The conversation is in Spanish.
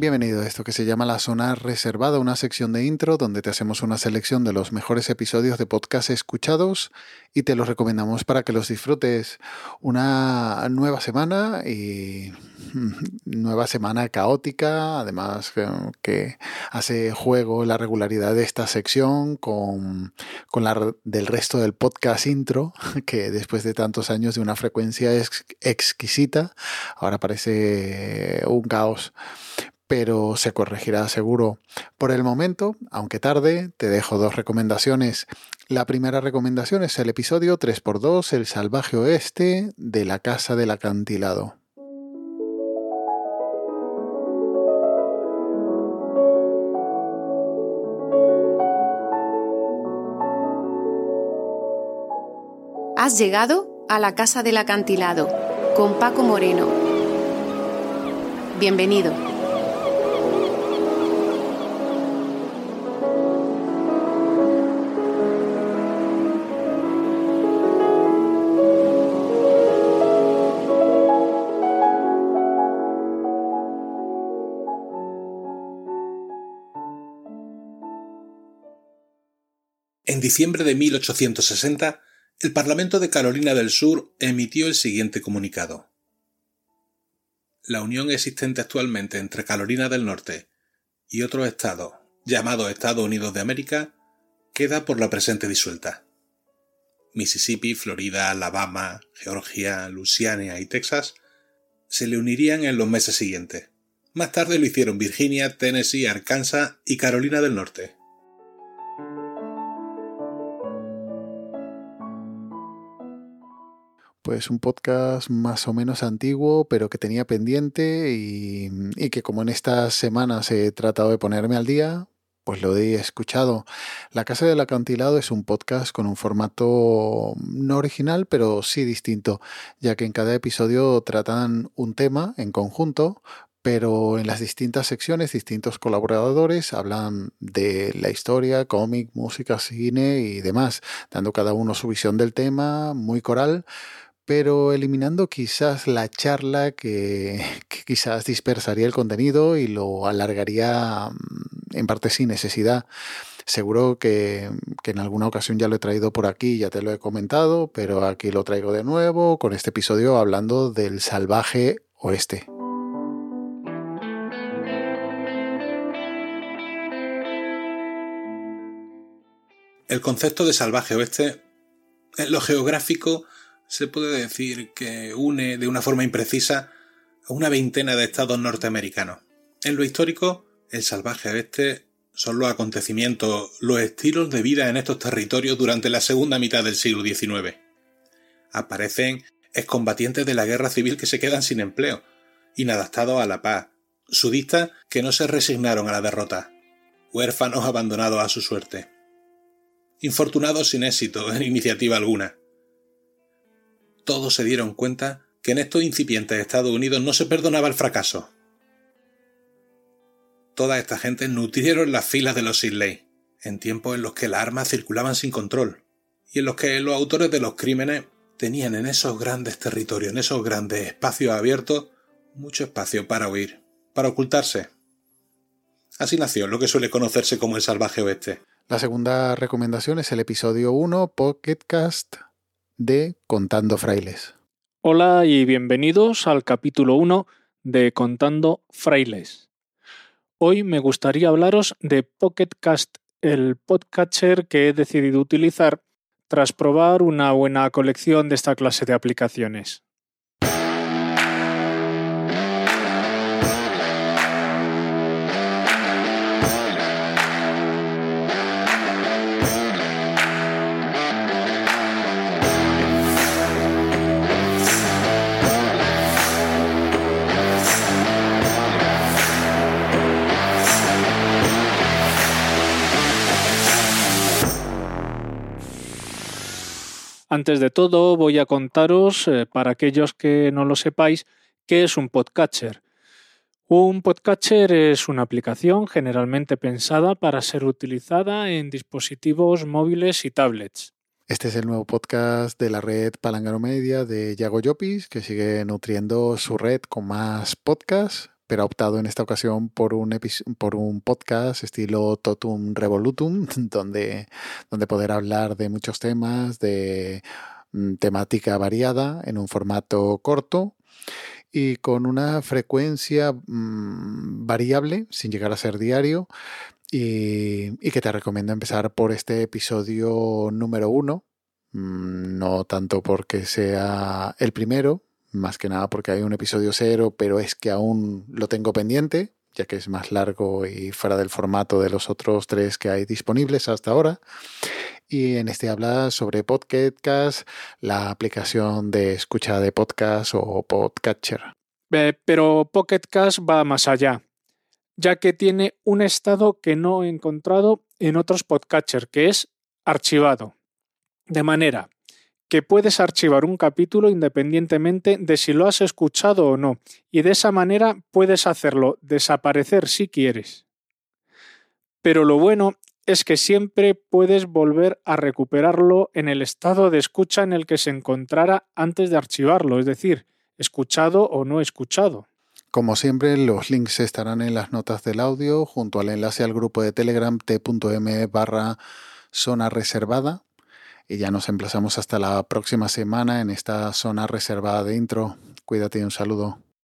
Bienvenido a esto que se llama La Zona Reservada, una sección de intro donde te hacemos una selección de los mejores episodios de podcast escuchados y te los recomendamos para que los disfrutes. Una nueva semana y mm, nueva semana caótica, además que hace juego la regularidad de esta sección con, con la del resto del podcast intro, que después de tantos años de una frecuencia exquisita, ahora parece un caos pero se corregirá seguro. Por el momento, aunque tarde, te dejo dos recomendaciones. La primera recomendación es el episodio 3x2, El salvaje oeste de la casa del acantilado. Has llegado a la casa del acantilado con Paco Moreno. Bienvenido. En diciembre de 1860, el Parlamento de Carolina del Sur emitió el siguiente comunicado. La unión existente actualmente entre Carolina del Norte y otros estados, llamados Estados Unidos de América, queda por la presente disuelta. Mississippi, Florida, Alabama, Georgia, Luisiana y Texas se le unirían en los meses siguientes. Más tarde lo hicieron Virginia, Tennessee, Arkansas y Carolina del Norte. Pues un podcast más o menos antiguo, pero que tenía pendiente y, que como en estas semanas he tratado de ponerme al día, pues lo he escuchado. La Casa del Acantilado es un podcast con un formato no original, pero sí distinto, ya que en cada episodio tratan un tema en conjunto, pero en las distintas secciones distintos colaboradores hablan de la historia, cómic, música, cine y demás, dando cada uno su visión del tema, muy coral, pero eliminando quizás la charla que, quizás dispersaría el contenido y lo alargaría mm, en parte sin necesidad. Seguro que, en alguna ocasión ya lo he traído por aquí, ya te lo he comentado, pero aquí lo traigo de nuevo con este episodio hablando del salvaje oeste. El concepto de salvaje oeste, en lo geográfico, se puede decir que une de una forma imprecisa a una veintena de estados norteamericanos. En lo histórico, el salvaje oeste son los acontecimientos, los estilos de vida en estos territorios durante la segunda mitad del siglo XIX. Aparecen excombatientes de la guerra civil que se quedan sin empleo, inadaptados a la paz, sudistas que no se resignaron a la derrota, huérfanos abandonados a su suerte, infortunados sin éxito en iniciativa alguna, todos se dieron cuenta que en estos incipientes Estados Unidos no se perdonaba el fracaso. Toda esta gente nutrieron las filas de los Sidley, en tiempos en los que las armas circulaban sin control, y en los que los autores de los crímenes tenían en esos grandes territorios, en esos grandes espacios abiertos, mucho espacio para huir, para ocultarse. Así nació lo que suele conocerse como el salvaje oeste. La segunda recomendación es el episodio 1, Pocketcast de Contando Frailes. Hola y bienvenidos al capítulo 1 de Contando Frailes. Hoy me gustaría hablaros de Pocketcast, el podcatcher que he decidido utilizar tras probar una buena colección de esta clase de aplicaciones. Antes de todo, voy a contaros, eh, para aquellos que no lo sepáis, qué es un podcatcher. Un podcatcher es una aplicación generalmente pensada para ser utilizada en dispositivos móviles y tablets. Este es el nuevo podcast de la red Palangaro Media de Yago Llopis, que sigue nutriendo su red con más podcasts pero ha optado en esta ocasión por un, por un podcast estilo Totum Revolutum, donde, donde poder hablar de muchos temas, de mm, temática variada, en un formato corto y con una frecuencia mmm, variable, sin llegar a ser diario, y, y, que te recomiendo empezar por este episodio número uno, mm, no tanto porque sea el primero, más que nada porque hay un episodio cero, pero es que aún lo tengo pendiente, ya que es más largo y fuera del formato de los otros tres que hay disponibles hasta ahora. Y en este habla sobre Podcast, la aplicación de escucha de podcast o Podcatcher. Eh, pero Pocketcast va más allá, ya que tiene un estado que no he encontrado en otros Podcatcher, que es archivado. De manera que puedes archivar un capítulo independientemente de si lo has escuchado o no, y de esa manera puedes hacerlo desaparecer si quieres. Pero lo bueno es que siempre puedes volver a recuperarlo en el estado de escucha en el que se encontrara antes de archivarlo, es decir, escuchado o no escuchado. Como siempre, los links estarán en las notas del audio junto al enlace al grupo de Telegram t.m barra zona reservada y ya nos emplazamos hasta la próxima semana en esta zona reservada de intro. Cuídate y un saludo.